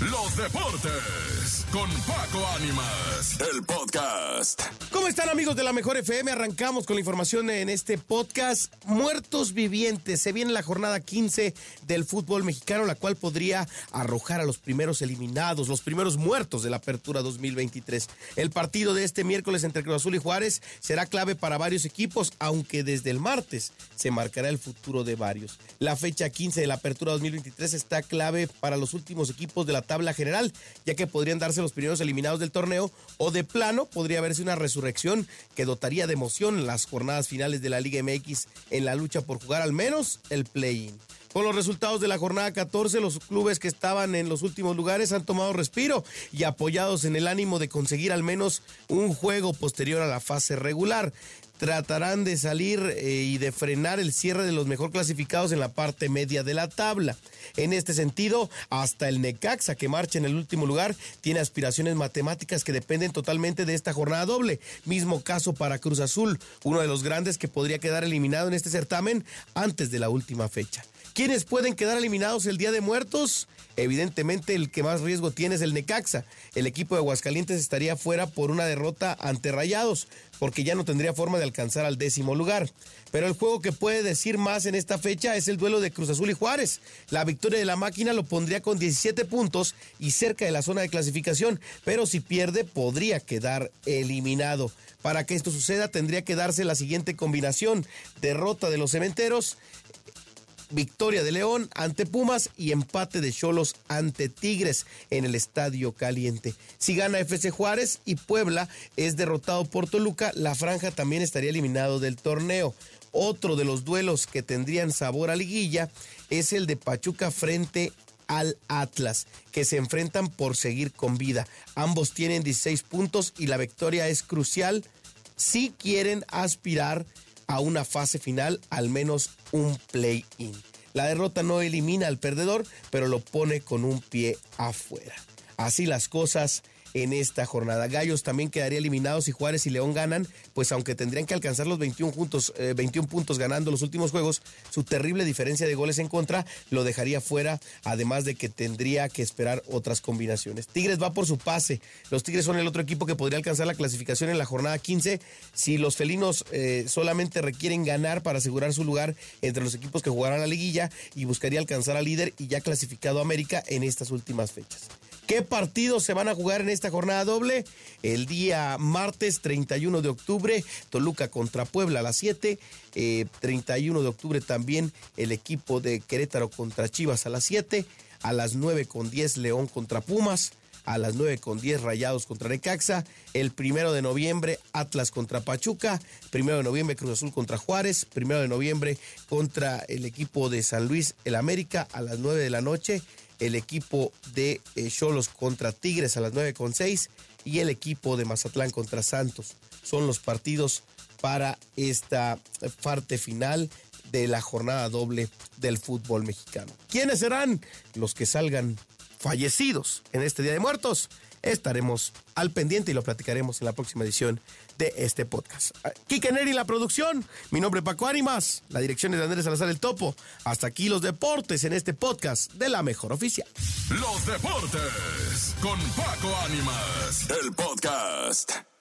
los deportes con Paco Ánimas, el podcast. ¿Cómo están amigos de la Mejor FM? Arrancamos con la información en este podcast. Muertos vivientes. Se viene la jornada 15 del fútbol mexicano, la cual podría arrojar a los primeros eliminados, los primeros muertos de la apertura 2023. El partido de este miércoles entre Cruz Azul y Juárez será clave para varios equipos, aunque desde el martes se marcará el futuro de varios. La fecha 15 de la apertura 2023 está clave para los últimos equipos de la tabla general, ya que podrían darse los primeros eliminados del torneo o de plano podría verse una resurrección que dotaría de emoción las jornadas finales de la Liga MX en la lucha por jugar al menos el play-in. Con los resultados de la jornada 14, los clubes que estaban en los últimos lugares han tomado respiro y apoyados en el ánimo de conseguir al menos un juego posterior a la fase regular tratarán de salir eh, y de frenar el cierre de los mejor clasificados en la parte media de la tabla. En este sentido, hasta el Necaxa, que marcha en el último lugar, tiene aspiraciones matemáticas que dependen totalmente de esta jornada doble. Mismo caso para Cruz Azul, uno de los grandes que podría quedar eliminado en este certamen antes de la última fecha. ¿Quiénes pueden quedar eliminados el Día de Muertos? Evidentemente el que más riesgo tiene es el Necaxa. El equipo de Aguascalientes estaría fuera por una derrota ante Rayados, porque ya no tendría forma de alcanzar al décimo lugar. Pero el juego que puede decir más en esta fecha es el duelo de Cruz Azul y Juárez. La victoria de la máquina lo pondría con 17 puntos y cerca de la zona de clasificación, pero si pierde podría quedar eliminado. Para que esto suceda tendría que darse la siguiente combinación. Derrota de los cementeros victoria de León ante Pumas y empate de Cholos ante Tigres en el Estadio Caliente. Si gana FC Juárez y Puebla es derrotado por Toluca, la franja también estaría eliminado del torneo. Otro de los duelos que tendrían sabor a liguilla es el de Pachuca frente al Atlas, que se enfrentan por seguir con vida. Ambos tienen 16 puntos y la victoria es crucial si quieren aspirar a una fase final, al menos un play-in. La derrota no elimina al perdedor, pero lo pone con un pie afuera. Así las cosas en esta jornada. Gallos también quedaría eliminados si Juárez y León ganan, pues aunque tendrían que alcanzar los 21, juntos, 21 eh, puntos ganando los últimos juegos, su terrible diferencia de goles en contra lo dejaría fuera, además de que tendría que esperar otras combinaciones. Tigres va por su pase. Los Tigres son el otro equipo que podría alcanzar la clasificación en la jornada 15 si los felinos eh, solamente requieren ganar para asegurar su lugar entre los equipos que jugarán la liguilla y buscaría alcanzar al líder y ya clasificado América en estas últimas fechas. ¿Qué partidos se van a jugar en esta jornada doble? El día martes 31 de octubre, Toluca contra Puebla a las 7. 31 eh, de octubre también el equipo de Querétaro contra Chivas a las 7. A las 9 con 10 León contra Pumas a las 9 con 10 Rayados contra Necaxa, el primero de noviembre Atlas contra Pachuca, primero de noviembre Cruz Azul contra Juárez, primero de noviembre contra el equipo de San Luis, el América a las 9 de la noche, el equipo de eh, Cholos contra Tigres a las 9 con 6 y el equipo de Mazatlán contra Santos. Son los partidos para esta parte final de la jornada doble del fútbol mexicano. ¿Quiénes serán los que salgan fallecidos en este Día de Muertos? estaremos al pendiente y lo platicaremos en la próxima edición de este podcast. Kike Neri, la producción. Mi nombre es Paco Ánimas. La dirección es de Andrés Salazar el Topo. Hasta aquí los deportes en este podcast de la mejor oficial. Los deportes con Paco Ánimas. El podcast.